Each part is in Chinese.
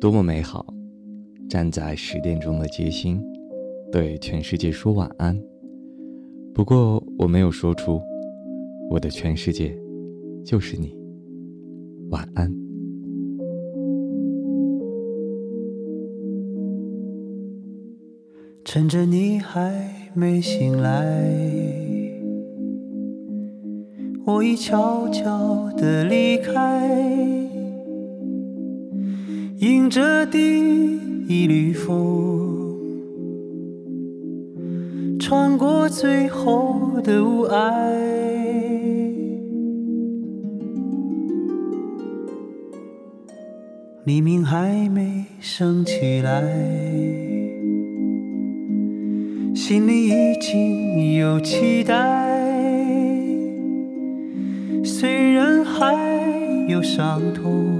多么美好！站在十点钟的街心，对全世界说晚安。不过我没有说出，我的全世界就是你。晚安。趁着你还没醒来，我已悄悄地离开。迎着第一缕风，穿过最后的雾霭。黎明还没升起来，心里已经有期待。虽然还有伤痛。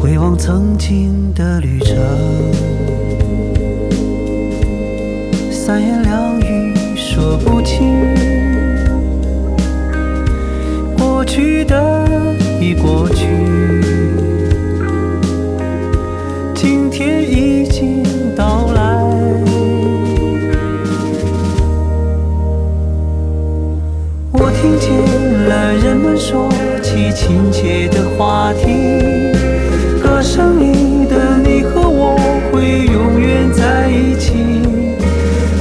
回望曾经的旅程，三言两语说不清，过去的已过去，今天已经到来。我听见了人们说起亲切的话题。歌声里的你和我会永远在一起。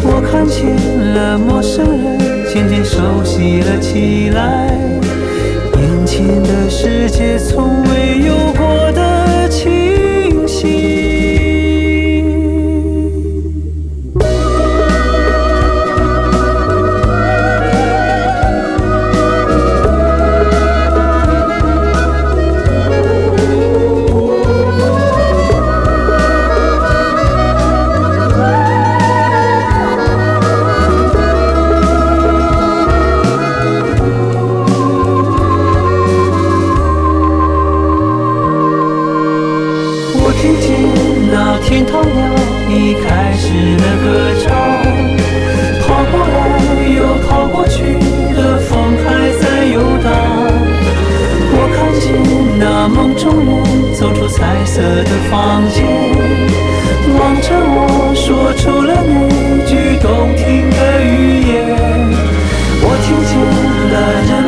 我看见了陌生人渐渐熟悉了起来，眼前的世界从未有听见那天堂鸟已开始了歌唱，跑过来又跑过去的风还在游荡。我看见那梦中人走出彩色的房间，望着我说出了那句动听的语言。我听见了人。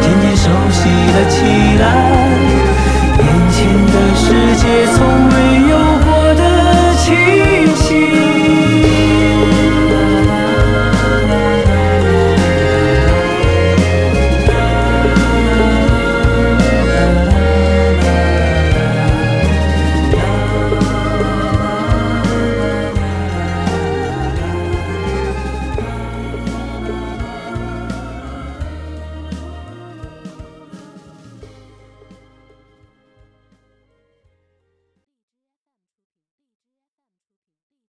渐渐熟悉了起来，眼前的世界。